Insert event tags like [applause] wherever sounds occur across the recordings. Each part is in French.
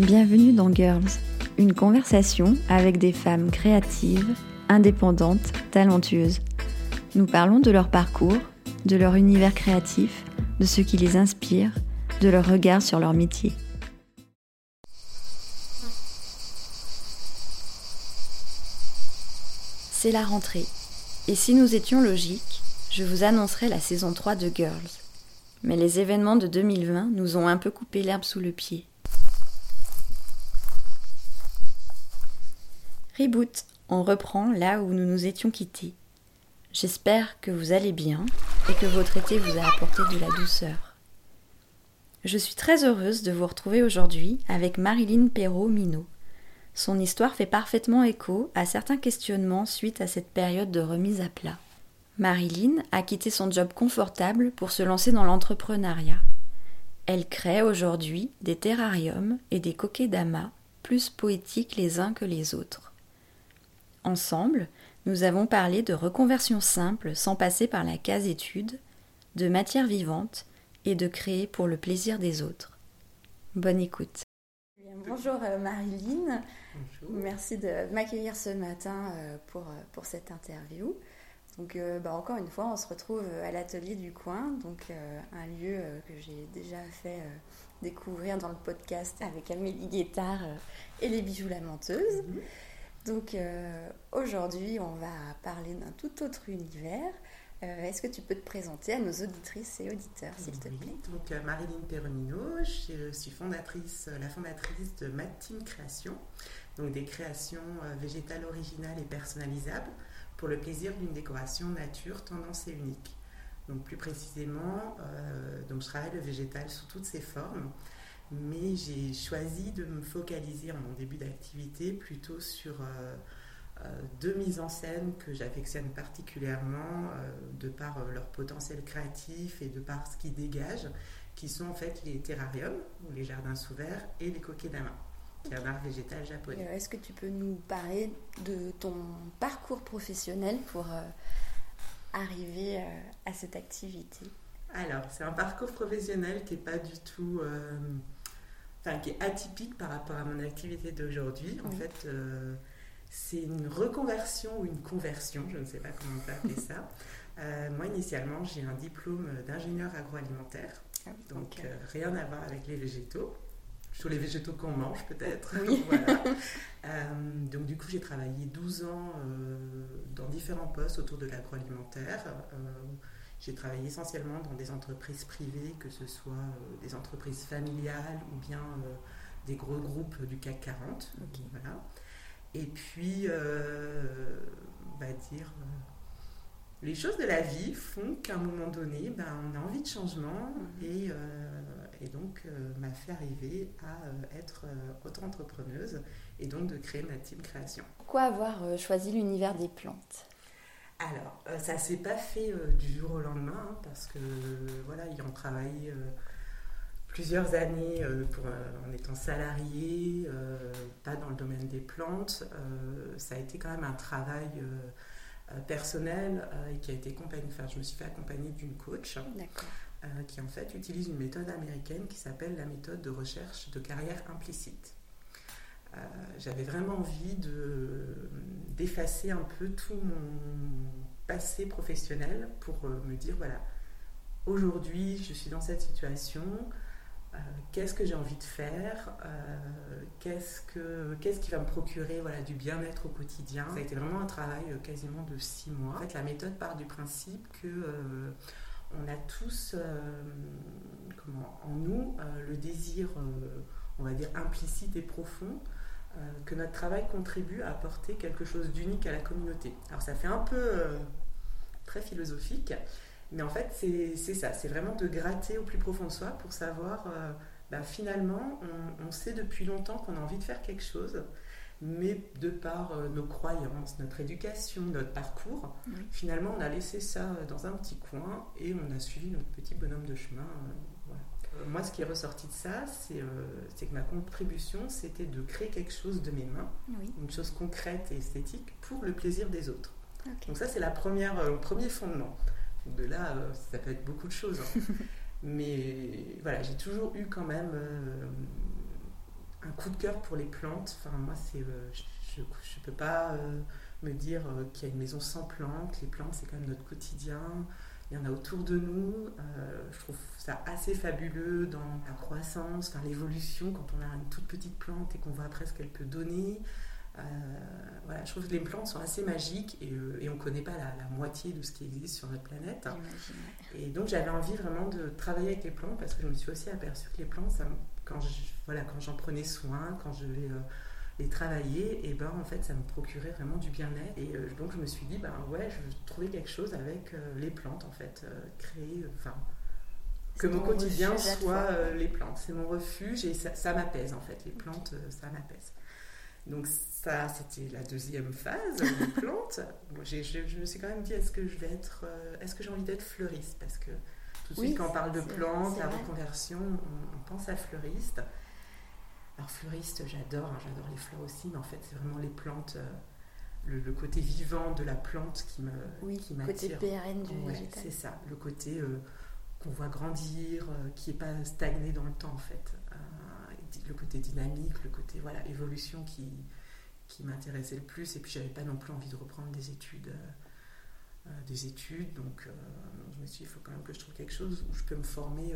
Bienvenue dans Girls, une conversation avec des femmes créatives, indépendantes, talentueuses. Nous parlons de leur parcours, de leur univers créatif, de ce qui les inspire, de leur regard sur leur métier. C'est la rentrée. Et si nous étions logiques, je vous annoncerais la saison 3 de Girls. Mais les événements de 2020 nous ont un peu coupé l'herbe sous le pied. Reboot, on reprend là où nous nous étions quittés. J'espère que vous allez bien et que votre été vous a apporté de la douceur. Je suis très heureuse de vous retrouver aujourd'hui avec Marilyn Perrault-Minot. Son histoire fait parfaitement écho à certains questionnements suite à cette période de remise à plat. Marilyn a quitté son job confortable pour se lancer dans l'entrepreneuriat. Elle crée aujourd'hui des terrariums et des coquets d'amas plus poétiques les uns que les autres. Ensemble, nous avons parlé de reconversion simple sans passer par la case étude, de matière vivante et de créer pour le plaisir des autres. Bonne écoute. Bonjour euh, Marilyn. Bonjour. Merci de m'accueillir ce matin euh, pour, euh, pour cette interview. Donc, bah, encore une fois, on se retrouve à l'atelier du coin, donc un lieu que j'ai déjà fait découvrir dans le podcast avec Amélie Guettard et les bijoux lamenteuses. Mhm. Donc euh, aujourd'hui, on va parler d'un tout autre univers. Euh, est-ce que tu peux te présenter à nos auditrices et auditeurs, s'il te plaît? Donc euh, Marilyn Perronino, je suis fondatrice, la fondatrice de Mad Team Création, donc des créations végétales originales et personnalisables pour le plaisir d'une décoration nature, tendance et unique. Donc plus précisément, donc je travaille le végétal sous toutes ses formes mais j'ai choisi de me focaliser en mon début d'activité plutôt sur euh, euh, deux mises en scène que j'affectionne particulièrement euh, de par leur potentiel créatif et de par ce qu'ils dégagent, qui sont en fait les terrariums, ou les jardins sous verre, et les coquets d'amas, qui est un art végétal japonais. Est-ce que tu peux nous parler de ton parcours professionnel pour arriver à cette activité? Alors, c'est un parcours professionnel qui n'est pas du tout enfin, qui est atypique par rapport à mon activité d'aujourd'hui. En fait, euh, c'est une reconversion ou une conversion, je ne sais pas comment on peut appeler ça. [laughs] Euh, moi, initialement, j'ai un diplôme d'ingénieur agroalimentaire, ah donc euh, rien à voir avec les végétaux. Sur les végétaux qu'on mange, peut-être. [laughs] [laughs] donc, du coup, j'ai travaillé 12 ans dans différents postes autour de l'agroalimentaire. J'ai travaillé essentiellement dans des entreprises privées, que ce soit euh, des entreprises familiales ou bien euh, des gros groupes du CAC 40. Voilà. Et puis, euh, on va dire, les choses de la vie font qu'à un moment donné, ben, on a envie de changement mhm. et, et, donc m'a fait arriver à être auto-entrepreneuse et donc de créer ma team création. Pourquoi avoir choisi l'univers des plantes? Alors, euh, ça s'est pas fait euh, du jour au lendemain, hein, parce que, voilà, ayant travaillé euh, plusieurs années pour, en étant salarié, pas dans le domaine des plantes, ça a été quand même un travail personnel et qui a été accompagné, enfin, je me suis fait accompagner d'une coach. qui en fait utilise une méthode américaine qui s'appelle la méthode de recherche de carrière implicite. Euh, j'avais vraiment envie d'effacer un peu tout mon passé professionnel pour euh, me dire voilà, aujourd'hui je suis dans cette situation, euh, qu'est-ce que j'ai envie de faire, qu'est-ce, que, qu'est-ce qui va me procurer voilà, du bien-être au quotidien. Ça a été vraiment un travail quasiment de six mois. En fait, la méthode part du principe que on a tous comment, en nous le désir, on va dire, implicite et profond que notre travail contribue à apporter quelque chose d'unique à la communauté. Alors ça fait un peu euh, très philosophique, mais en fait c'est ça, c'est vraiment de gratter au plus profond de soi pour savoir, euh, bah, finalement on, sait depuis longtemps qu'on a envie de faire quelque chose, mais de par nos croyances, notre éducation, notre parcours, finalement on a laissé ça dans un petit coin et on a suivi notre petit bonhomme de chemin moi, ce qui est ressorti de ça, euh, c'est que ma contribution, c'était de créer quelque chose de mes mains, une chose concrète et esthétique pour le plaisir des autres. Donc ça, c'est la première, euh, le premier fondement. De là, euh, ça peut être beaucoup de choses. Hein. [laughs] Mais voilà, j'ai toujours eu quand même un coup de cœur pour les plantes. Enfin, moi, c'est, je ne peux pas me dire qu'il y a une maison sans plantes. Les plantes, c'est quand même notre quotidien. Il y en a autour de nous. je trouve ça assez fabuleux dans la croissance, dans l'évolution, quand on a une toute petite plante et qu'on voit après ce qu'elle peut donner. Euh, voilà, je trouve que les plantes sont assez magiques et, euh, et on ne connaît pas la, moitié de ce qui existe sur notre planète. Et donc j'avais envie vraiment de travailler avec les plantes parce que je me suis aussi aperçue que les plantes, ça, quand, voilà, quand j'en prenais soin, quand je les, euh, les travaillais, et ben en fait ça me procurait vraiment du bien-être. Et donc je me suis dit, ben ouais, je veux trouver quelque chose avec les plantes en fait, créer, enfin que mon quotidien soit les plantes. C'est mon refuge et ça, ça m'apaise en fait. Les plantes, ça m'apaise. Donc ça, c'était la deuxième phase, des [laughs] plantes. je, me suis quand même dit, est-ce que je vais être, euh, est-ce que j'ai envie d'être fleuriste? Parce que tout de suite, quand on parle de plantes, la reconversion, on, pense à fleuriste. Alors fleuriste, j'adore, hein, j'adore les fleurs aussi, mais en fait, c'est vraiment les plantes, euh, le, côté vivant de la plante qui me, oui, qui m'attire. côté pérenne du végétal. C'est ça, le côté euh, qu'on voit grandir, qui n'est pas stagné dans le temps en fait le côté dynamique, le côté voilà, évolution qui, qui m'intéressait le plus. Et puis, j'avais pas non plus envie de reprendre des études. Euh, euh, des études, donc euh, je me suis dit, il faut quand même que je trouve quelque chose où je peux me former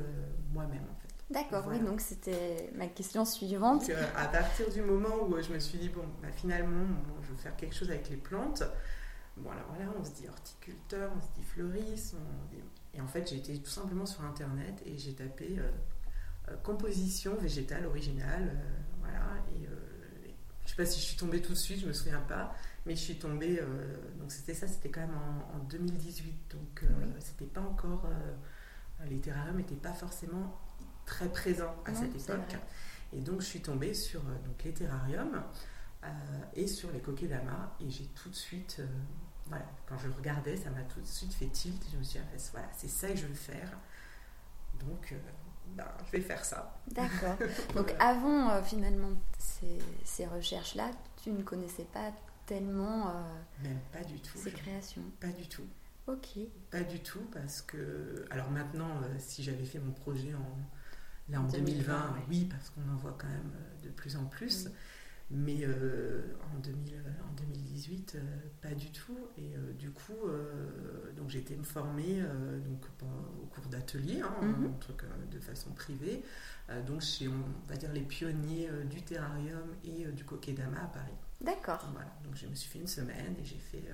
moi-même en fait. D'accord, oui, donc c'était ma question suivante. à partir du moment où je me suis dit, bon, bah, finalement, je veux faire quelque chose avec les plantes, bon, alors voilà, on se dit horticulteur, on se dit fleuriste, et en fait, j'ai été tout simplement sur Internet et j'ai tapé euh, composition végétale originale. Euh, voilà. Et euh, je sais pas si je suis tombée tout de suite, je me souviens pas, mais je suis tombée. donc c'était ça, c'était quand même en, 2018, donc c'était pas encore. les terrariums n'étaient pas forcément très présents à cette époque. Et donc je suis tombée sur donc, les terrariums et sur les kokedama et j'ai tout de suite, voilà, quand je regardais, ça m'a tout de suite fait tilt et je me suis dit, ah, voilà, c'est ça que je veux faire. Donc ben, je vais faire ça. D'accord. [laughs] Donc avant euh, finalement ces, recherches-là, tu ne connaissais pas tellement euh, Même pas du tout. ces créations. Pas du tout. Ok. Pas du tout parce que alors maintenant euh, si j'avais fait mon projet en là en 2020, oui parce qu'on en voit quand même de plus en plus. Mais euh, en, 2000, en 2018, euh, pas du tout. Et euh, du coup, donc j'ai été me former donc, au cours d'ateliers, hein, mhm. de façon privée, donc chez, on va dire, les pionniers du terrarium et du kokedama à Paris. D'accord. Voilà, donc je me suis fait une semaine et j'ai fait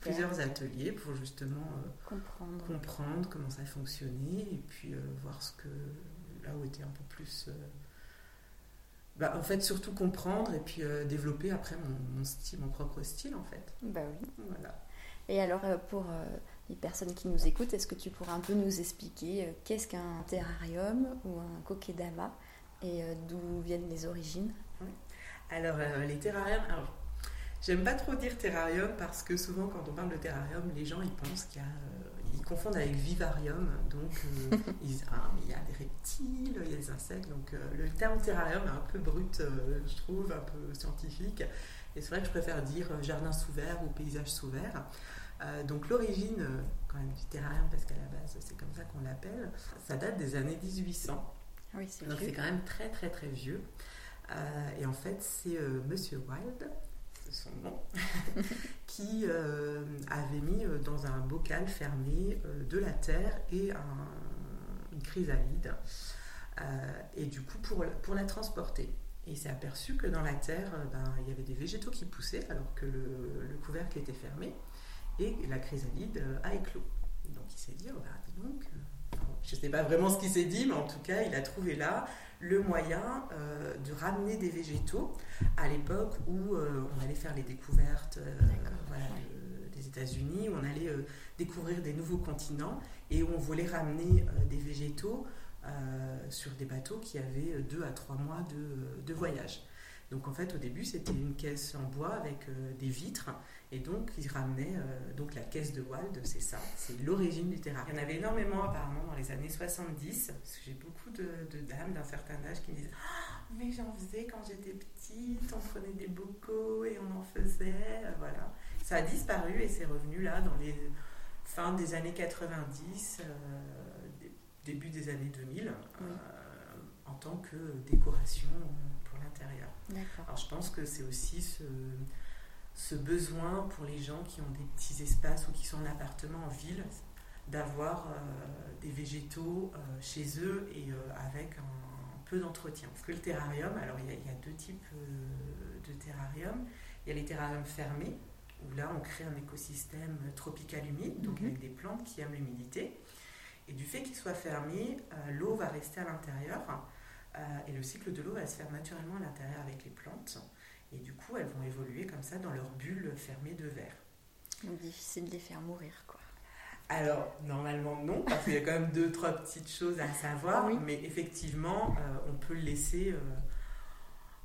plusieurs ateliers pour justement comprendre. comprendre comment ça fonctionnait et puis voir ce que un peu plus bah, en fait, surtout comprendre et puis euh, développer après mon, style, mon propre style, en fait. Bah oui. Voilà. Et alors, euh, pour euh, les personnes qui nous écoutent, est-ce que tu pourrais un peu nous expliquer qu'est-ce qu'un terrarium ou un kokedama et d'où viennent les origines? Oui. Alors, les terrariums, alors, j'aime pas trop dire terrarium parce que souvent, quand on parle de terrarium, les gens ils pensent qu'il y a ils confondent avec vivarium, donc euh, [laughs] ils, ah, il y a des reptiles, il y a des insectes, donc euh, le terme terrarium est un peu brut, euh, je trouve, un peu scientifique, et c'est vrai que je préfère dire jardin sous verre ou paysage sous verre. donc l'origine quand même du terrarium, parce qu'à la base c'est comme ça qu'on l'appelle, ça date des années 1800. Oui, c'est donc c'est quand même très très très vieux. et en fait c'est Monsieur Wilde son nom, [laughs] qui euh, avait mis euh, dans un bocal fermé euh, de la terre et une chrysalide, et du coup pour, pour la transporter. Et il s'est aperçu que dans la terre, ben, il y avait des végétaux qui poussaient alors que le, couvercle était fermé, et la chrysalide a éclos. Donc il s'est dit, oh, bah, donc, je ne sais pas vraiment ce qu'il s'est dit, mais en tout cas, il a trouvé là le moyen euh, de ramener des végétaux à l'époque où euh, on allait faire les découvertes euh, des États-Unis, où on allait découvrir des nouveaux continents et où on voulait ramener des végétaux sur des bateaux qui avaient deux à trois mois de voyage. Donc en fait, au début, c'était une caisse en bois avec euh, des vitres. Et donc, ils ramenaient euh, donc la caisse de Wald, c'est ça, c'est l'origine du terrarium. Il y en avait énormément apparemment dans les années 70, parce que j'ai beaucoup de, dames d'un certain âge qui me disent ah, Mais j'en faisais quand j'étais petite, on prenait des bocaux et on en faisait. Voilà. Ça a disparu et c'est revenu là dans les fins des années 90, euh, début des années 2000, en tant que décoration l'intérieur. Alors je pense que c'est aussi ce, ce besoin pour les gens qui ont des petits espaces ou qui sont en appartement en ville d'avoir euh, des végétaux euh, chez eux et euh, avec un, peu d'entretien. Parce que le terrarium, alors il y, a- il y a deux types de terrarium. Il y a les terrariums fermés, où là on crée un écosystème tropical humide, donc Mhm. avec des plantes qui aiment l'humidité. Et du fait qu'ils soient fermés, l'eau va rester à l'intérieur et le cycle de l'eau va se faire naturellement à l'intérieur avec les plantes. Et du coup, elles vont évoluer comme ça dans leur bulle fermée de verre. Donc difficile de les faire mourir, quoi. Alors, normalement, non, parce qu'il y a quand même deux, trois petites choses à savoir. Oui. Mais effectivement, euh, on peut le laisser euh,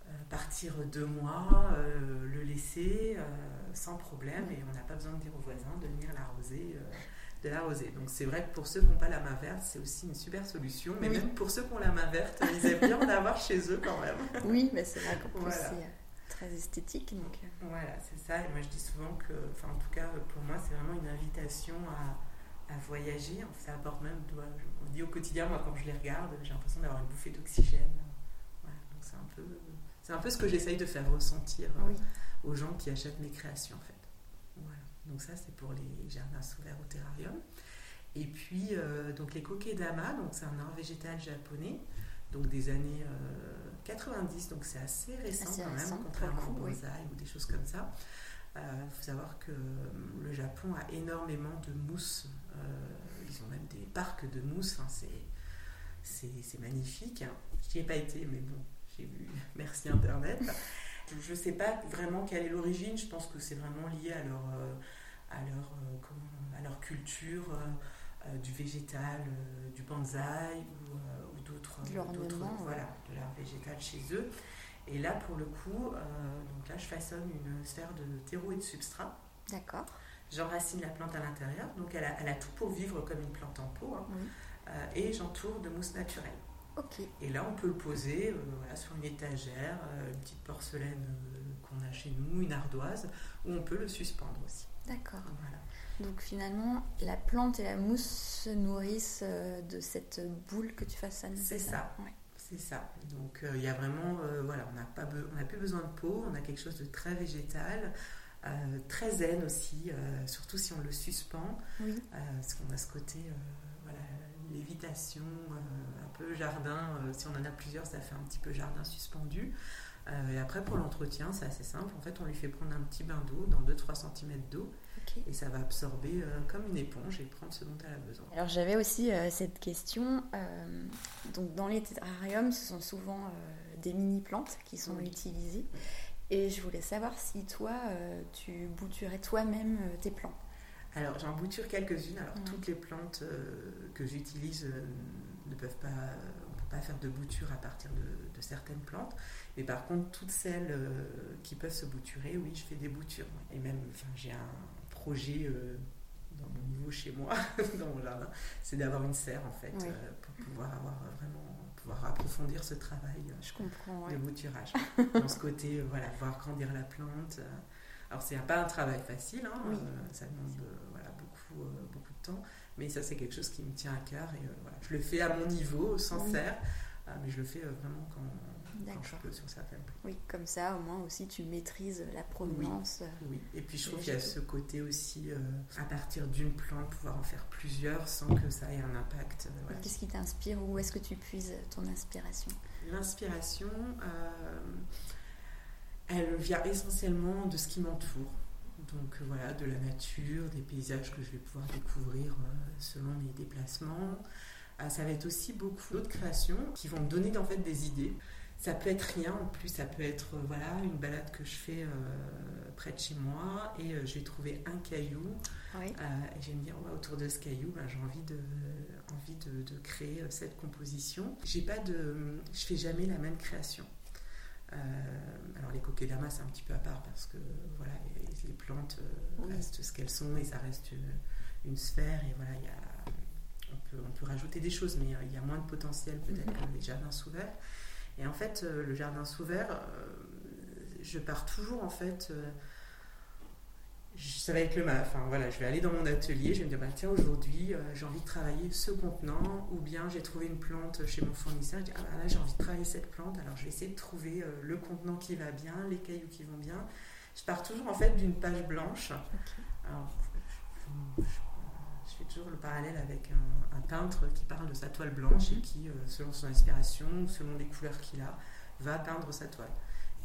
euh, partir deux mois, euh, le laisser euh, sans problème. Et on n'a pas besoin de dire aux voisins de venir l'arroser. De l'arroser. Donc c'est vrai que pour ceux qui n'ont pas la main verte, c'est aussi une super solution. Mais Oui. même pour ceux qui ont la main verte, ils aiment bien en avoir chez eux quand même. [laughs] Oui, mais c'est vrai qu'en Voilà. c'est euh, très esthétique, donc. euh, Voilà, c'est ça. Et moi, je dis souvent que, enfin, en tout cas, pour moi, c'est vraiment une invitation à, à voyager. Ça apporte même, on dit au quotidien, moi, quand je les regarde, j'ai l'impression d'avoir une bouffée d'oxygène. Voilà, donc c'est un peu, c'est un peu ce que j'essaye de faire ressentir euh, Oui. aux gens qui achètent mes créations, en fait. Donc ça, c'est pour les jardins verre au terrarium. Et puis, euh, donc les kokedama, donc c'est un art végétal japonais, donc des années euh, 90, donc c'est assez récent Assez quand récent, même, contrairement au oui. bonsaï ou des choses comme ça. Il faut savoir que euh, le Japon a énormément de mousse. euh, ils ont même des parcs de mousse. hein, c'est, magnifique. Je n'y ai pas été, mais bon, j'ai vu. [laughs] Merci Internet. Je ne sais pas vraiment quelle est l'origine. Je pense que c'est vraiment lié à leur, euh, à leur, euh, comment- à leur culture euh, euh, du végétal, du bonsaï ou, ou d'autres, d'autres- voilà, de l'art végétal chez eux. Et là, pour le coup, donc là, je façonne une sphère de terreau et de substrat. D'accord. J'enracine la plante à l'intérieur, donc elle a, elle a tout pour vivre comme une plante en pot, hein. Oui. Euh, et j'entoure de mousse naturelle. Ok. Et là, on peut le poser euh, voilà, sur une étagère, euh, une petite porcelaine qu'on a chez nous, une ardoise, ou on peut le suspendre aussi. D'accord. Voilà. Donc finalement, la plante et la mousse se nourrissent euh, de cette boule que tu façonnes. C'est ça. Ouais. C'est ça. Donc euh, il y a vraiment, euh, voilà, on n'a pas, be- on n'a plus besoin de peau, on a quelque chose de très végétal, euh, très zen aussi, surtout si on le suspend. Oui. Parce qu'on a ce côté, voilà, lévitation, un peu jardin. si on en a plusieurs, ça fait un petit peu jardin suspendu. Euh, et après, pour l'entretien, c'est assez simple. En fait, on lui fait prendre un petit bain d'eau dans 2-3 cm d'eau et ça va absorber euh, comme une éponge et prendre ce dont elle a besoin. Alors j'avais aussi euh, cette question. donc dans les terrariums, ce sont souvent des mini plantes qui sont Oui. utilisées. Et je voulais savoir si toi, tu bouturais toi-même tes plants. Alors, j'en bouture quelques-unes. Alors, toutes les plantes que j'utilise ne peuvent pas, faire de bouture à partir de, de certaines plantes. Mais par contre, toutes celles euh, qui peuvent se bouturer, oui, je fais des boutures. Et même, enfin, j'ai un projet euh, dans mon niveau chez moi, [laughs] dans mon jardin, c'est d'avoir une serre en fait, Oui. euh, pour pouvoir avoir vraiment pouvoir approfondir ce travail. Je comprends. de ouais. bouturage. Dans ce côté, voilà, voir grandir la plante. Alors, c'est pas un travail facile, hein, Oui. ça demande voilà, beaucoup, beaucoup de temps, mais ça, c'est quelque chose qui me tient à cœur et voilà, je le fais à mon niveau, sans Oui. serre, mais je le fais vraiment quand, quand peux sur certaines. Oui, comme ça, au moins aussi, tu maîtrises la provenance. euh, Oui, et puis je Les trouve qu'il y a ce côté aussi, euh, à partir d'une plante, pouvoir en faire plusieurs sans que ça ait un impact. euh, voilà. Qu'est-ce qui t'inspire ou où est-ce que tu puises ton inspiration? L'inspiration, euh, elle vient essentiellement de ce qui m'entoure. Donc euh, voilà, de la nature, des paysages que je vais pouvoir découvrir euh, selon mes déplacements. Euh, ça va être aussi beaucoup d'autres créations qui vont me donner en fait des idées. Ça peut être rien, en plus ça peut être euh, voilà une balade que je fais euh, près de chez moi et euh, je vais trouver un caillou Oui. euh, et je vais me dire, ouais, autour de ce caillou, ben, j'ai envie, de, envie de, de créer cette composition. J'ai pas de, je fais jamais la même création. Alors les kokedama c'est un petit peu à part parce que voilà les, les plantes Oui. restent ce qu'elles sont et ça reste une, une sphère et voilà il y a, on, peut, on peut rajouter des choses mais il y a moins de potentiel peut-être que les jardins sous verre. Et en fait euh, le jardin sous verre, euh, je pars toujours en fait euh, ça va être le Enfin voilà, je vais aller dans mon atelier, je vais me dire bah, tiens aujourd'hui euh, j'ai envie de travailler ce contenant ou bien j'ai trouvé une plante chez mon fournisseur, je dis ah bah, là j'ai envie de travailler cette plante, alors je vais essayer de trouver euh, le contenant qui va bien, les cailloux qui vont bien. Je pars toujours en fait d'une page blanche. Alors, je, fais toujours le parallèle avec un, peintre qui parle de sa toile blanche et mhm. qui, euh, selon son inspiration, selon les couleurs qu'il a, va peindre sa toile.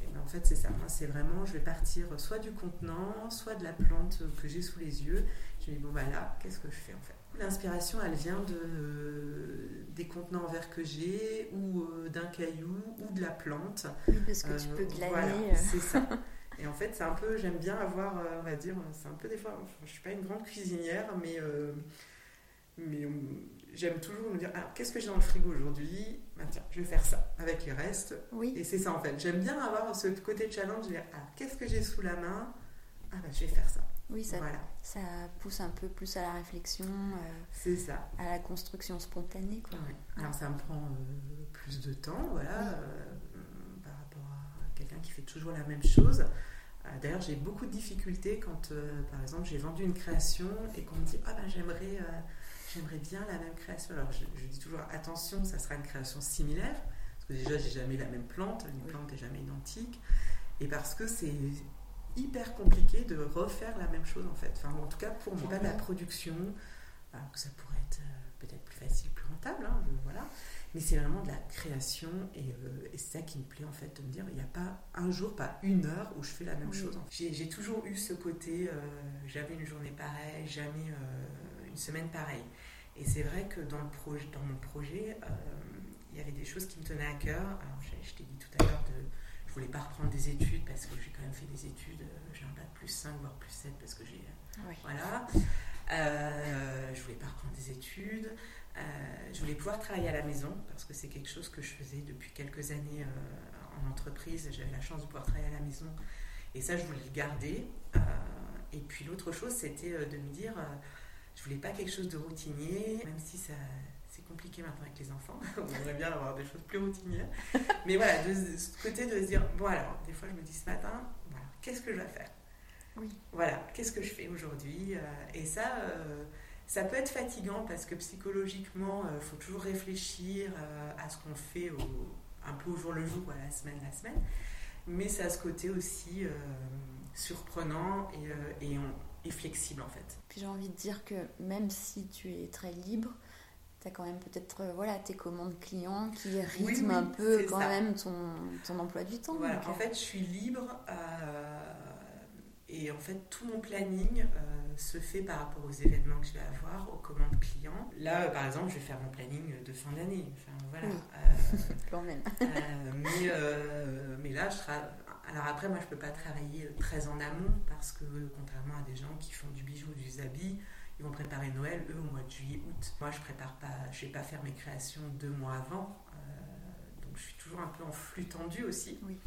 Ben, en fait, c'est ça. Moi, c'est vraiment, je vais partir soit du contenant, soit de la plante que j'ai sous les yeux. Je me dis, bon, voilà, qu'est-ce que je fais en fait? L'inspiration, elle vient de, des contenants en verre que j'ai, ou euh, d'un caillou, ou de la plante. Oui, parce que tu peux glaner. Voilà, euh. c'est ça. [laughs] Et en fait, c'est un peu, j'aime bien avoir, euh, on va dire, c'est un peu des fois, je suis pas une grande cuisinière, mais, mais j'aime toujours me dire, alors qu'est-ce que j'ai dans le frigo aujourd'hui? Bah, Tiens, je vais faire ça avec les restes. Oui. Et c'est ça en fait. J'aime bien avoir ce côté challenge, dire, ah, qu'est-ce que j'ai sous la main? Ah bah je vais faire ça. Oui, ça, voilà. ça pousse un peu plus à la réflexion. Euh, c'est ça. À la construction spontanée. Quoi. Alors ça me prend euh, plus de temps, voilà, euh, par rapport à quelqu'un qui fait toujours la même chose. D'ailleurs, j'ai beaucoup de difficultés quand, par exemple, j'ai vendu une création et qu'on me dit Ah ben j'aimerais j'aimerais bien la même création. Alors je, dis toujours attention, ça sera une création similaire, parce que déjà j'ai jamais la même plante, une plante n'est jamais identique, et parce que c'est hyper compliqué de refaire la même chose en fait. Enfin, en tout cas pour moi, pas de la production, alors que ça pourrait être euh, peut-être plus facile, plus rentable, hein, voilà. Mais c'est vraiment de la création et, euh, c'est ça qui me plaît en fait de me dire il n'y a pas un jour, pas une heure où je fais la même chose. J'ai toujours eu ce côté, euh, jamais une journée pareille, jamais une semaine pareille. Et c'est vrai que dans, le projet, dans mon projet, euh, il y avait des choses qui me tenaient à cœur. Alors, je, t'ai dit tout à l'heure de je voulais pas reprendre des études parce que j'ai quand même fait des études, euh, j'ai un bac plus 5, voire plus 7 parce que j'ai. Voilà. Euh, je voulais pas reprendre des études. Euh, je voulais pouvoir travailler à la maison parce que c'est quelque chose que je faisais depuis quelques années en entreprise. J'avais la chance de pouvoir travailler à la maison et ça, je voulais le garder. et puis l'autre chose, c'était de me dire je voulais pas quelque chose de routinier, même si ça, c'est compliqué maintenant avec les enfants. [laughs] On aimerait bien avoir des choses plus routinières. Mais voilà, de, ce côté de se dire, bon alors, des fois je me dis ce matin, voilà, qu'est-ce que je vais faire? Oui. Voilà, qu'est-ce que je fais aujourd'hui? Euh, Et ça, euh, ça peut être fatigant parce que psychologiquement, il euh, faut toujours réfléchir à ce qu'on fait un peu au jour le jour, la semaine, la semaine. Mais ça a ce côté aussi surprenant et, et on, et flexible en fait. Puis j'ai envie de dire que même si tu es très libre, tu as quand même peut-être euh, voilà, tes commandes clients qui rythment un peu quand même ton, ton, emploi du temps. Voilà, en euh. fait, je suis libre euh, et en fait, tout mon planning se fait par rapport aux événements que je vais avoir, aux commandes clients. Là, par exemple, je vais faire mon planning de fin d'année. Enfin, voilà. [laughs] quand même. mais, mais là, je serai alors après, moi, je ne peux pas travailler très en amont parce que, contrairement à des gens qui font du bijou ou du zabi, ils vont préparer Noël, eux, au mois de juillet, août. Moi, je prépare pas, je vais pas faire mes créations deux mois avant. Euh, donc, je suis toujours un peu en flux tendu aussi. Oui.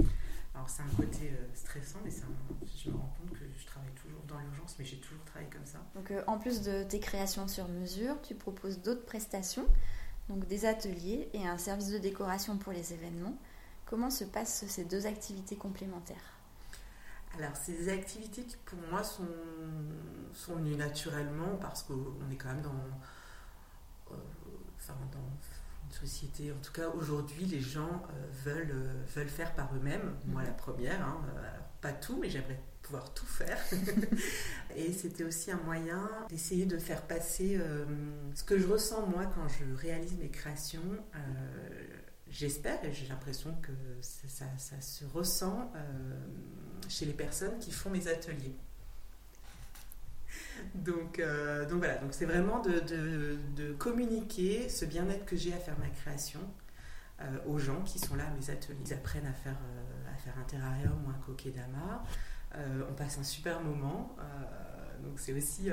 Alors, c'est un côté euh, stressant, mais je me rends compte que je travaille toujours dans l'urgence, mais j'ai toujours travaillé comme ça. Donc, euh, en plus de tes créations sur mesure, tu proposes d'autres prestations, donc des ateliers et un service de décoration pour les événements. Comment se passent ces deux activités complémentaires? Alors, ces activités qui pour moi sont, sont venues naturellement parce qu'on est quand même dans, euh, dans une société, en tout cas aujourd'hui, les gens euh, veulent, euh, veulent faire par eux-mêmes. Moi, mhm. la première, hein, pas tout, mais j'aimerais pouvoir tout faire. [laughs] et c'était aussi un moyen d'essayer de faire passer ce que je ressens moi quand je réalise mes créations j'espère et j'ai l'impression que ça, se ressent euh, chez les personnes qui font mes ateliers. Donc, euh, donc voilà, donc c'est vraiment de, communiquer ce bien-être que j'ai à faire ma création euh, aux gens qui sont là à mes ateliers. Ils apprennent à faire, à faire un terrarium ou un coquet-dama. on passe un super moment. donc c'est aussi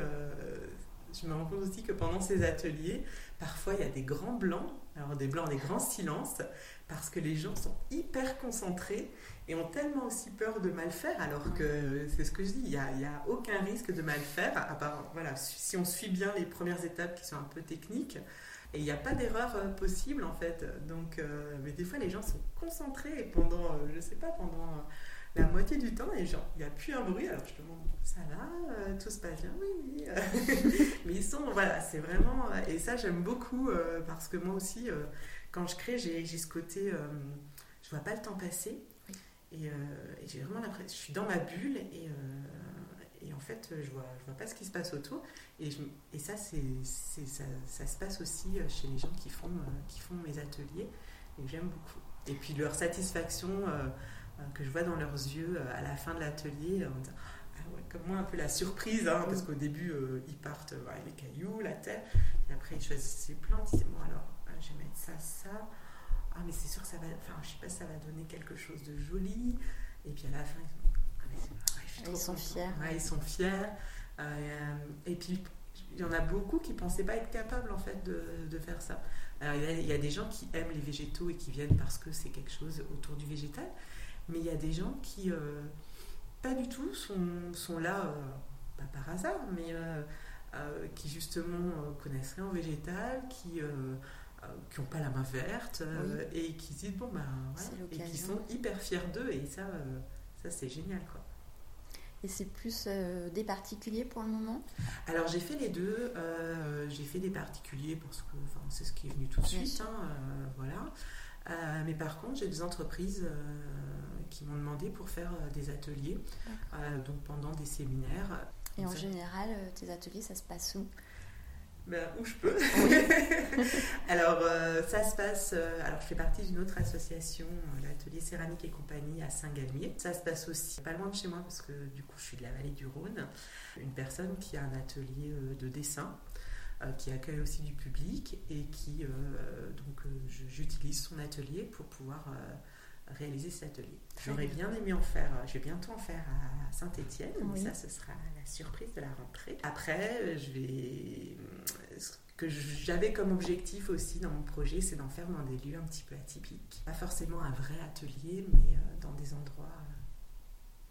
je me rends compte aussi que pendant ces ateliers, parfois il y a des grands blancs, alors des blancs, des grands silences, parce que les gens sont hyper concentrés et ont tellement aussi peur de mal faire, alors que c'est ce que je dis, il n'y a, aucun risque de mal faire, à part voilà, si on suit bien les premières étapes qui sont un peu techniques. Et il n'y a pas d'erreur euh, possible en fait. Donc, euh, mais des fois les gens sont concentrés pendant, euh, je sais pas, pendant la moitié du temps, et genre, il n'y a plus un bruit. Alors je demande, ça va, euh, tout se passe bien, oui, oui. [laughs] Mais ils sont, voilà, c'est vraiment. Et ça, j'aime beaucoup euh, parce que moi aussi, euh, quand je crée, j'ai ce côté, je vois pas le temps passer. Et, j'ai vraiment l'impression, je suis dans ma bulle et, et en fait, je vois, je vois pas ce qui se passe autour. Et, et ça, c'est ça, ça, se passe aussi chez les gens qui font, qui font mes ateliers. Et j'aime beaucoup. Et puis leur satisfaction euh, que je vois dans leurs yeux euh, à la fin de l'atelier, en disant ah ouais, comme moi un peu la surprise, hein, parce qu'au début euh, ils partent avec les cailloux, la terre, et après ils choisissent les plantes, ils disent bon alors je vais mettre ça, ça, ah mais c'est sûr que ça va, enfin je sais pas si ça va donner quelque chose de joli, et puis à la fin ils sont, fiers. ils sont fiers, et puis il y en a beaucoup qui ne pensaient pas être capables en fait de, de faire ça. Alors, il, y a, il, y a, des gens qui aiment les végétaux et qui viennent parce que c'est quelque chose autour du végétal, mais il y a des gens qui, euh, pas du tout, sont, sont là, euh, pas par hasard, mais euh, qui justement connaissent rien en végétal, qui qui n'ont pas la main verte et qui disent bon ben voilà, et qui sont hyper fiers d'eux et ça ça c'est génial quoi. Et c'est plus des particuliers pour le moment? Alors j'ai fait les deux. j'ai fait des particuliers parce que c'est ce qui est venu tout de suite. Hein, voilà. mais par contre, j'ai des entreprises qui m'ont demandé pour faire euh, des ateliers, euh, donc pendant des séminaires. Et en général, euh, tes ateliers, ça se passe où? Ben, où je peux. [laughs] alors, ça se passe. alors, je fais partie d'une autre association, l'atelier céramique et compagnie à Saint-Galmier. Ça se passe aussi pas loin de chez moi parce que du coup, je suis de la vallée du Rhône. Une personne qui a un atelier de dessin qui accueille aussi du public et qui donc j'utilise son atelier pour pouvoir réaliser cet atelier. J'aurais bien aimé en faire, je vais bientôt en faire à Saint-Étienne, mais ça, ce sera la surprise de la rentrée. Après, je vais. Ce que j'avais comme objectif aussi dans mon projet, c'est d'en faire dans des lieux un petit peu atypiques. Pas forcément un vrai atelier, mais euh, dans des endroits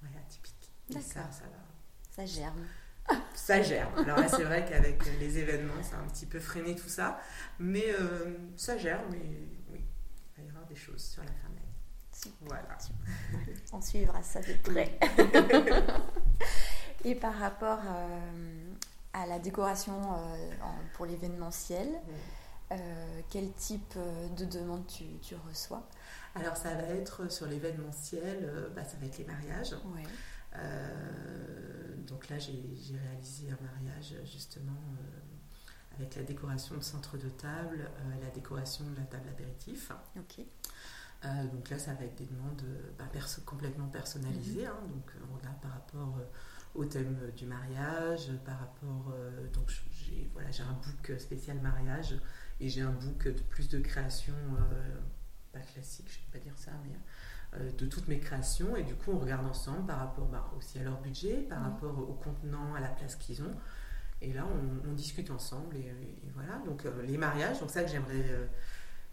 euh, atypiques. Et ça, ça va. Ça germe. [laughs] Ça germe. Alors là, c'est vrai qu'avec les événements, ça a un petit peu freiné tout ça. Mais euh, ça germe et oui, il va y avoir des choses sur la fin voilà. On suivra ça de près. Et par rapport euh, à la décoration euh, pour l'événementiel, euh, quel type de demande tu, reçois? Alors ça va être sur l'événementiel, bah, ça va être les mariages. donc là j'ai réalisé un mariage justement avec la décoration de centre de table, la décoration de la table apéritif. Ok. Euh, donc là, ça va être des demandes euh, bah, complètement personnalisées. Hein. donc euh, on a par rapport au thème du mariage, par rapport. donc j'ai voilà, un book spécial mariage et j'ai un book de plus de créations, pas classique, je ne vais pas dire ça, mais de toutes mes créations. Et du coup, on regarde ensemble par rapport bah, aussi à leur budget, par rapport au contenant, à la place qu'ils ont. Et là, on, discute ensemble. Et, voilà, donc les mariages, donc ça que j'aimerais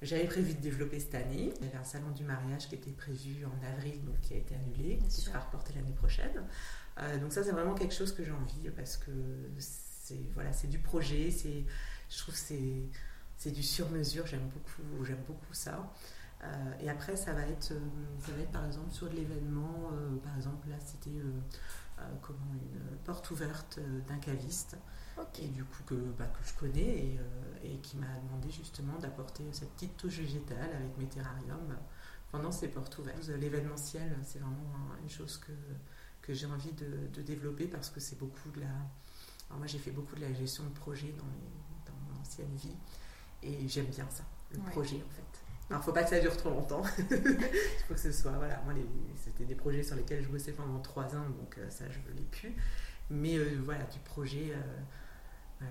j'avais prévu de développer cette année. Il y avait un salon du mariage qui était prévu en avril, donc qui a été annulé, qui sera reporté l'année prochaine. Euh, donc ça, c'est vraiment quelque chose que j'ai envie parce que c'est voilà, c'est du projet, c'est, je trouve c'est c'est du sur-mesure. J'aime beaucoup, j'aime beaucoup ça. Euh, et après, ça va être, euh, ça va être par exemple sur de l'événement. par exemple, là, c'était comment une porte ouverte d'un caviste. Et du coup, que, bah, que je connais et, euh, et qui m'a demandé justement d'apporter cette petite touche végétale avec mes terrariums pendant ces portes ouvertes. L'événementiel, c'est vraiment une chose que, que j'ai envie de, de, développer parce que c'est beaucoup de la. Alors moi, j'ai fait beaucoup de la gestion de projet dans, dans mon ancienne vie et j'aime bien ça, le projet en fait. Alors, faut pas que ça dure trop longtemps. [laughs] Il faut que ce soit, voilà, moi, c'était des projets sur lesquels je bossais pendant trois ans, donc euh, ça, je ne l'ai plus. Mais euh, voilà, du projet,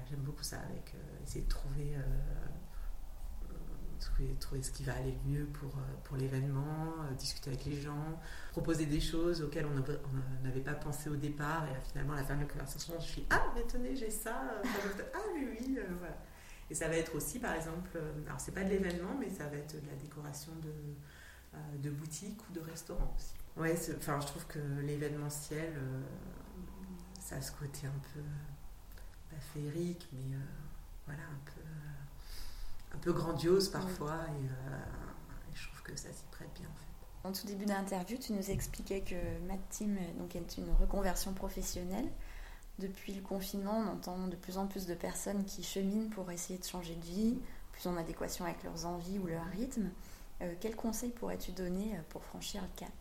j'aime beaucoup ça, avec euh, essayer de trouver, euh, trouver, trouver, ce qui va aller le mieux pour, euh, pour l'événement, discuter avec les gens, proposer des choses auxquelles on n'avait pas pensé au départ. Et finalement, à la fin de la conversation, je suis Ah, mais tenez, j'ai ça. ah, oui, oui, voilà. Et ça va être aussi, par exemple, alors c'est pas de l'événement, mais ça va être de la décoration de, de boutique ou de restaurant aussi. Ouais, enfin, je trouve que l'événementiel, ça a ce côté un peu féerique, mais euh, voilà, un peu, euh, un peu grandiose parfois. Euh, et, je trouve que ça s'y prête bien en fait. En tout début d'interview, tu nous expliquais que Mad Team donc, est une reconversion professionnelle. Depuis le confinement, on entend de plus en plus de personnes qui cheminent pour essayer de changer de vie, plus en adéquation avec leurs envies ou leur rythme. Euh, quels conseils pourrais-tu donner pour franchir le cap?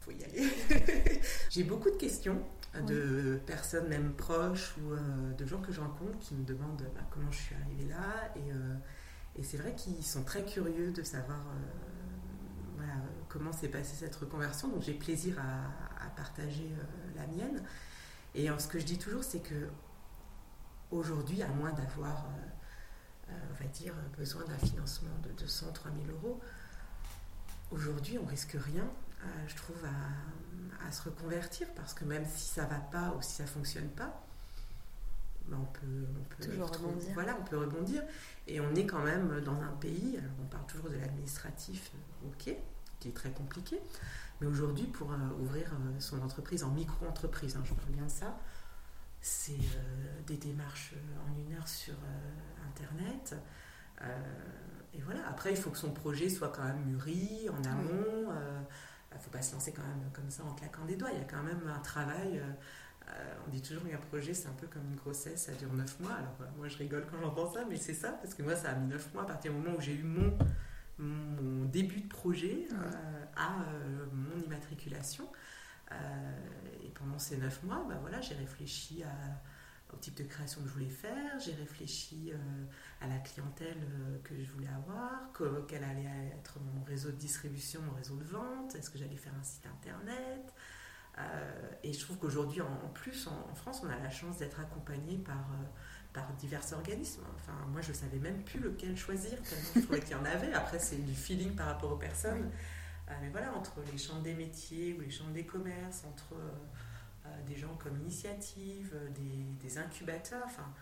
Faut y aller. [laughs] J'ai beaucoup de questions de personnes même proches ou euh, de gens que je rencontre qui me demandent bah, comment je suis arrivée là. Et, euh, et c'est vrai qu'ils sont très curieux de savoir voilà, comment s'est passée cette reconversion. Donc j'ai plaisir à, à partager la mienne. Et ce que je dis toujours, c'est que aujourd'hui, à moins d'avoir, euh, euh, on va dire, besoin d'un financement de 200, 3000 euros, aujourd'hui, on risque rien, euh, je trouve, à, se reconvertir parce que même si ça va pas ou si ça fonctionne pas, ben, on peut, on peut toujours rebondir. Voilà, on peut rebondir. Et on est quand même dans un pays, on parle toujours de l'administratif, ok, qui est très compliqué. Mais aujourd'hui, pour euh, ouvrir euh, son entreprise en micro-entreprise, hein, je parle bien de ça, c'est euh, des démarches en une heure sur Internet. et voilà, après, il faut que son projet soit quand même mûri en amont. Ne faut pas se lancer quand même comme ça en claquant des doigts. Il y a quand même un travail. on dit toujours qu'un projet, c'est un peu comme une grossesse, ça dure 9 mois. Alors, moi, je rigole quand j'entends ça, mais c'est ça, parce que moi, ça a mis 9 mois à partir du moment où j'ai eu mon mon début de projet euh, à euh, mon immatriculation. Euh, et pendant ces neuf mois, bah voilà, j'ai réfléchi au type de création que je voulais faire, j'ai réfléchi à la clientèle que je voulais avoir, quel allait être mon réseau de distribution, mon réseau de vente, est-ce que j'allais faire un site internet. et je trouve qu'aujourd'hui, en, plus, en, France, on a la chance d'être accompagné par par divers organismes. Enfin, moi, je savais même plus lequel choisir, tellement je trouvais qu'il y en avait. Après, c'est du feeling par rapport aux personnes. Euh, mais voilà, entre les chambres des métiers ou les chambres des commerces, entre euh, euh, des gens comme Initiative, des, des incubateurs, enfin,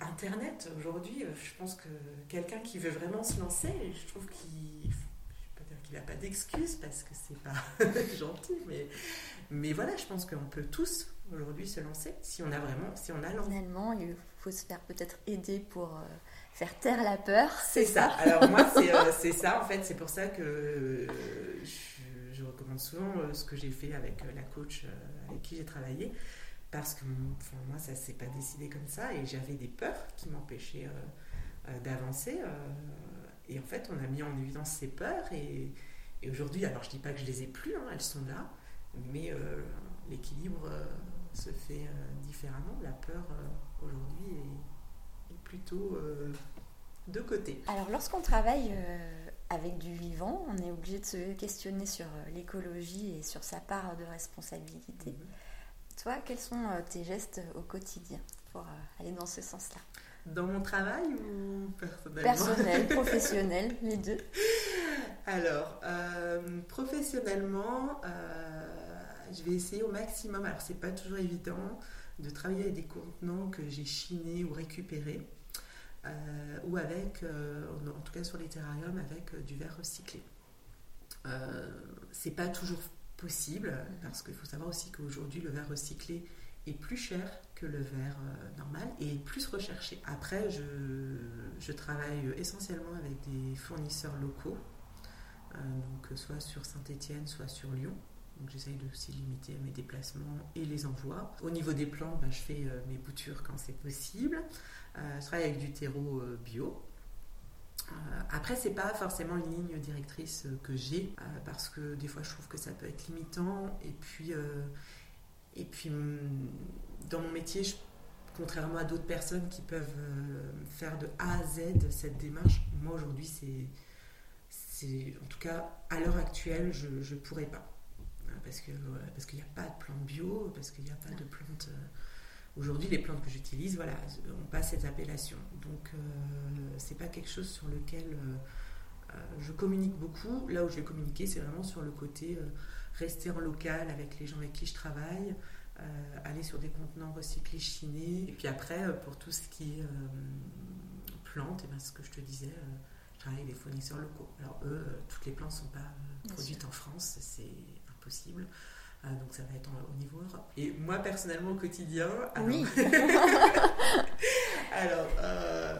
Internet, aujourd'hui, je pense que quelqu'un qui veut vraiment se lancer, je trouve qu'il n'a pas d'excuses parce que c'est pas [laughs] gentil, mais, mais voilà, je pense qu'on peut tous aujourd'hui se lancer si on a vraiment, si on a l'envie. Finalement, il faut se faire peut-être aider pour euh, faire taire la peur. C'est ça. Alors moi, euh, [laughs] c'est ça en fait. C'est pour ça que euh, je, recommande souvent ce que j'ai fait avec la coach avec qui j'ai travaillé. Parce que moi, ça s'est pas décidé comme ça et j'avais des peurs qui m'empêchaient d'avancer. et en fait, on a mis en évidence ces peurs et, aujourd'hui, alors je dis pas que je les ai plus, hein, elles sont là, mais l'équilibre se fait euh, différemment. La peur euh, aujourd'hui est, plutôt euh, de côté. Alors lorsqu'on travaille avec du vivant, on est obligé de se questionner sur l'écologie et sur sa part de responsabilité. Mhm. Toi, quels sont tes gestes au quotidien pour aller dans ce sens-là? Dans mon travail ou personnellement? Personnel, [laughs] professionnel, les deux. Alors, professionnellement, je vais essayer au maximum, alors c'est pas toujours évident, de travailler avec des contenants que j'ai chinés ou récupérés, euh, ou avec, euh, en tout cas sur les terrariums, avec euh, du verre recyclé. c'est pas toujours possible, parce qu'il faut savoir aussi qu'aujourd'hui le verre recyclé est plus cher que le verre normal et plus recherché. Après, je, je, travaille essentiellement avec des fournisseurs locaux, donc soit sur Saint-Étienne, soit sur Lyon. Donc j'essaye de aussi limiter mes déplacements et les envois. Au niveau des plants, bah, je fais euh, mes boutures quand c'est possible. Euh, je travaille avec du terreau euh, bio. après, c'est pas forcément une ligne directrice que j'ai parce que des fois je trouve que ça peut être limitant. Et puis, et puis mm, dans mon métier, contrairement à d'autres personnes qui peuvent faire de A à Z cette démarche, moi aujourd'hui, c'est en tout cas à l'heure actuelle, je ne pourrais pas parce que parce qu'il n'y a pas de plantes bio, parce qu'il n'y a pas de plantes. Euh, aujourd'hui, les plantes que j'utilise, voilà, ont pas cette appellation. Donc, euh, c'est pas quelque chose sur lequel euh, je communique beaucoup. Là où je vais communiquer, c'est vraiment sur le côté rester en local avec les gens avec qui je travaille, aller sur des contenants recyclés chinés. Et puis après, pour tout ce qui est plantes, et eh ben, ce que je te disais, je travaille avec des fournisseurs locaux. Alors eux, toutes les plantes ne sont pas produites en France, c'est possible. Euh, donc ça va être au niveau Europe. Et moi personnellement au quotidien, oui. [laughs] Alors,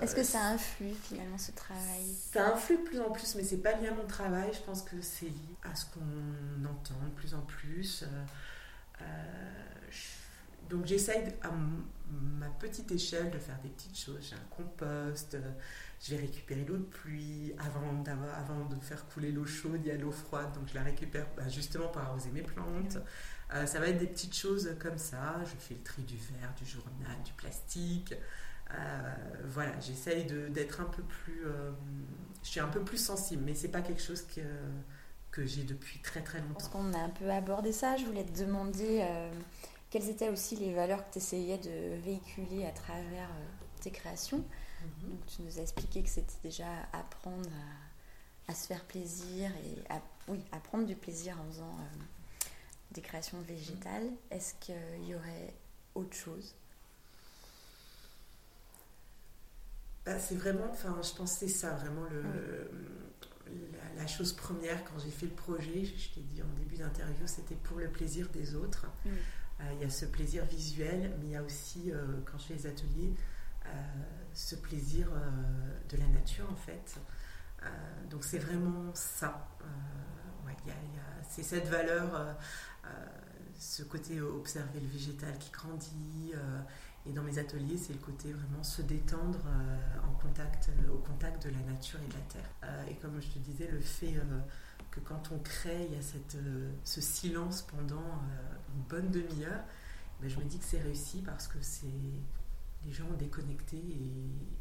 est-ce que ça influe finalement ce travail? Ça influe de plus en plus, mais c'est pas lié à mon travail. Je pense que c'est lié à ce qu'on entend de plus en plus. donc j'essaye à ma petite échelle de faire des petites choses. J'ai un compost, je vais récupérer l'eau de pluie avant, avant de faire couler l'eau chaude, il y a l'eau froide, donc je la récupère bah, justement pour arroser mes plantes. Euh, ça va être des petites choses comme ça. Je fais le tri du verre, du journal, du plastique. Euh, voilà, j'essaye d'être un peu plus. Euh, je suis un peu plus sensible, mais c'est pas quelque chose que, que j'ai depuis très très longtemps. Parce qu'on a un peu abordé ça. Je voulais te demander quelles étaient aussi les valeurs que tu essayais de véhiculer à travers tes créations. Mhm. tu nous as expliqué que c'était déjà apprendre à, se faire plaisir et à, oui, prendre du plaisir en faisant euh, des créations végétales. Mhm. Est-ce qu'il y aurait autre chose? Bah, C'est vraiment, enfin, je pense que c'est ça vraiment le, la, chose première quand j'ai fait le projet. Je, t'ai dit en début d'interview, c'était pour le plaisir des autres. Euh, il y a ce plaisir visuel, mais il y a aussi, euh, quand je fais les ateliers, ce plaisir euh, de la nature en fait. Euh, donc c'est vraiment ça. Euh, c'est cette valeur, ce côté observer le végétal qui grandit. et dans mes ateliers, c'est le côté vraiment se détendre en contact, au contact de la nature et de la terre. et comme je te disais, le fait que quand on crée, il y a cette, ce silence pendant une bonne demi-heure, ben, je me dis que c'est réussi parce que c'est les gens ont déconnecté et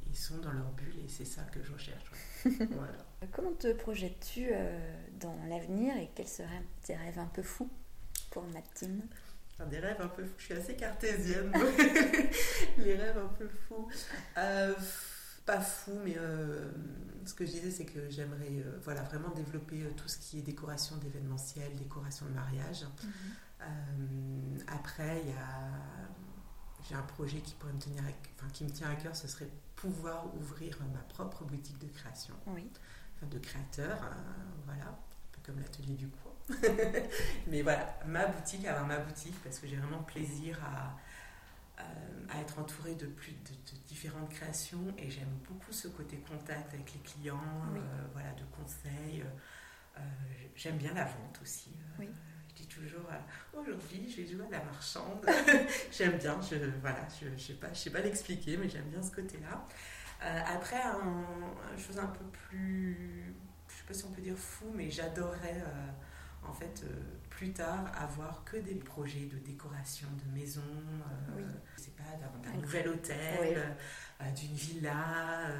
ils sont dans leur bulle et c'est ça que je recherche. [laughs] voilà. Comment te projettes-tu euh, dans l'avenir et quels seraient tes rêves un peu fous pour ma team? Des rêves un peu fous. Je suis assez cartésienne. [laughs] les rêves un peu fous. Euh, pas fous, mais euh, ce que je disais, c'est que j'aimerais voilà, vraiment développer tout ce qui est décoration d'événementiel, décoration de mariage. Mhm. après, il y a j'ai un projet qui pourrait me tenir, enfin, qui me tient à cœur, ce serait pouvoir ouvrir ma propre boutique de création, oui. enfin, de créateur, euh, voilà, un peu comme l'atelier du coin. [laughs] Mais voilà, ma boutique, avoir ma boutique, parce que j'ai vraiment plaisir à, à être entourée de plus de, différentes créations et j'aime beaucoup ce côté contact avec les clients, euh, voilà, de conseils. Euh, j'aime bien la vente aussi. Oui toujours euh, aujourd'hui, je vais jouer à la [laughs] marchande. j'aime bien, je voilà, je sais pas, je sais pas l'expliquer, mais j'aime bien ce côté-là. Euh, après, une chose un peu plus, je sais pas si on peut dire fou, mais j'adorerais euh, en fait plus tard avoir que des projets de décoration de maison, oui. c'est pas d'un nouvel hôtel, d'une villa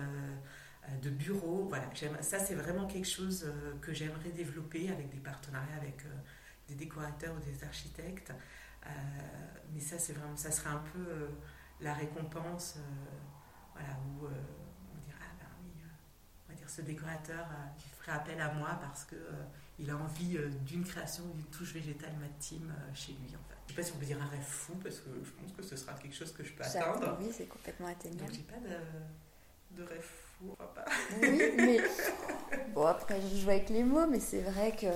de bureau. Voilà, ça c'est vraiment quelque chose que j'aimerais développer avec des partenariats avec des décorateurs ou des architectes. Euh, mais ça, c'est vraiment, ça serait un peu euh, la récompense, euh, voilà, où on dirait, ah ben oui, on va dire ce décorateur qui ferait appel à moi parce que il a envie d'une création, d'une touche végétale ma team chez lui en fait. Je ne sais pas si on peut dire un rêve fou parce que je pense que ce sera quelque chose que je peux atteindre. Oui, c'est complètement atteignable. Donc j'ai pas de, de rêve fou, enfin pas. Oui, mais [laughs] bon après je joue avec les mots, mais c'est vrai que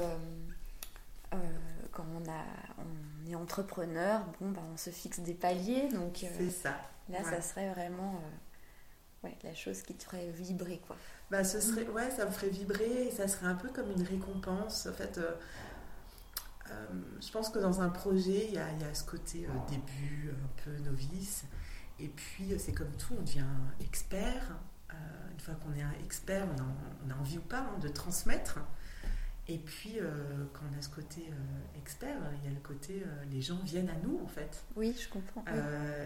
euh, quand on, a, on est entrepreneur, bon, bah, on se fixe des paliers. Donc, euh, c'est ça. Là, ça serait vraiment euh, ouais, la chose qui te ferait vibrer. Quoi. Bah, ce serait, ouais, ça me ferait vibrer et ça serait un peu comme une récompense. En fait, je pense que dans un projet, il y a, y a, ce côté début, un peu novice. Et puis, c'est comme tout, on devient expert. une fois qu'on est un expert, on a, on a envie ou pas hein, de transmettre. Et puis, euh, quand on a ce côté euh, expert, il y a le côté euh, les gens viennent à nous en fait. Oui, je comprends.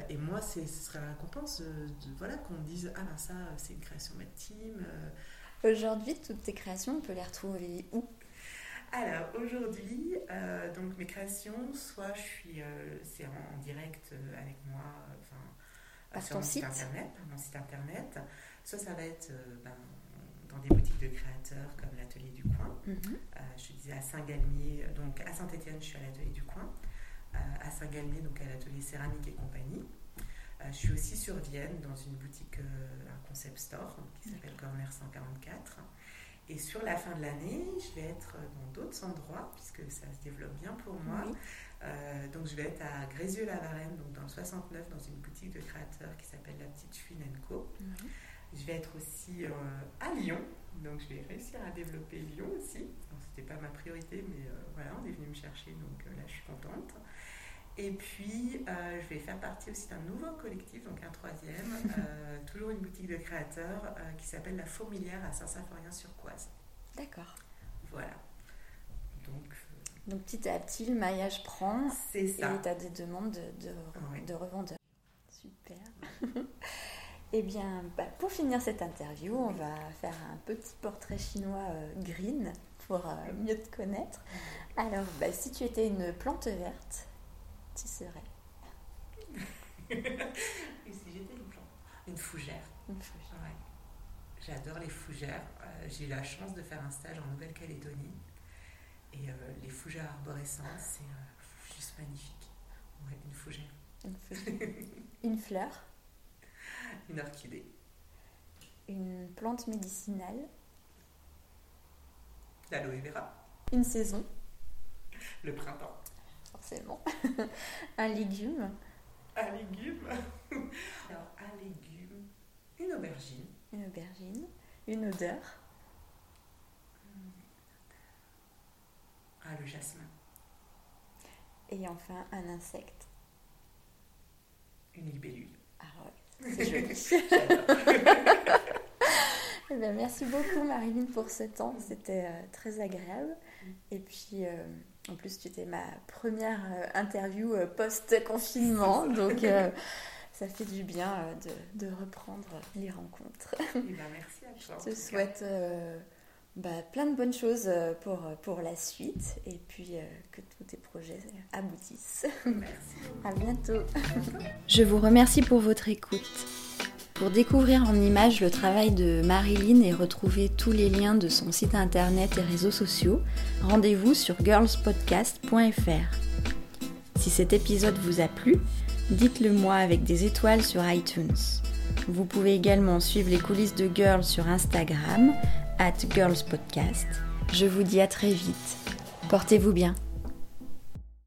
Et moi, ce serait la récompense de, voilà, qu'on dise Ah ben ça, c'est une création de team. Aujourd'hui, toutes tes créations, on peut les retrouver où? Alors aujourd'hui, donc mes créations, soit je suis, c'est en, direct avec moi, enfin sur mon site internet, mon site internet, soit ça va être ben, dans des boutiques de créateurs comme l'Atelier du Coin. Mhm. Euh, je disais à Saint-Galmier, donc à Saint-Étienne, je suis à l'Atelier du Coin. Euh, à Saint-Galmier, donc à l'Atelier Céramique et compagnie. Euh, je suis aussi sur Vienne dans une boutique, un concept store qui s'appelle Corner 144. Et sur la fin de l'année, je vais être dans d'autres endroits, puisque ça se développe bien pour moi. Euh, donc je vais être à Grézieux-la-Varenne, donc dans le 69, dans une boutique de créateurs qui s'appelle La Petite Fuine Co. Je vais être aussi euh, à Lyon, donc je vais réussir à développer Lyon aussi. C'était pas ma priorité, mais euh, voilà, on est venu me chercher, donc là je suis contente. Et puis, je vais faire partie aussi d'un nouveau collectif, donc un troisième, [laughs] toujours une boutique de créateurs qui s'appelle La Fourmilière à Saint-Symphorien-sur-Coise. D'accord. Voilà. Donc, donc petit à petit, le maillage prend. C'est ça. Et tu as des demandes de, de, revendeurs. Super. [laughs] Eh bien, bah, pour finir cette interview, on va faire un petit portrait chinois euh, green pour euh, mieux te connaître. Alors, bah, si tu étais une plante verte, tu serais [laughs] Et si j'étais une plante Une fougère. Une fougère. Ouais. J'adore les fougères. Euh, j'ai eu la chance de faire un stage en Nouvelle-Calédonie et les fougères arborescentes, c'est juste magnifique. Ouais, une fougère. Une, fleur. Une orchidée. Une plante médicinale. L'aloe vera. Une saison. Le printemps. Forcément. [laughs] un légume. Un légume. [laughs] Alors, un légume. Une aubergine. Une aubergine. Une odeur. Ah, le jasmin. Et enfin, un insecte. Une libellule. Ah ouais, c'est joli. [laughs] eh bien, merci beaucoup Marilyn pour ce temps, c'était euh, très agréable. Et puis, euh, en plus, tu étais ma première euh, interview post-confinement, donc [laughs] ça fait du bien de, de, reprendre les rencontres. Eh bien, merci à toi. Je te souhaite bah, plein de bonnes choses euh, pour, euh, pour la suite et puis euh, que tous tes projets aboutissent. Merci. [laughs] à bientôt. [laughs] Je vous remercie pour votre écoute. Pour découvrir en images le travail de Marilyn et retrouver tous les liens de son site internet et réseaux sociaux, rendez-vous sur girlspodcast.fr. Si cet épisode vous a plu, dites-le moi avec des étoiles sur iTunes. Vous pouvez également suivre les coulisses de Girls sur Instagram at Girls Podcast. Je vous dis à très vite. Portez-vous bien.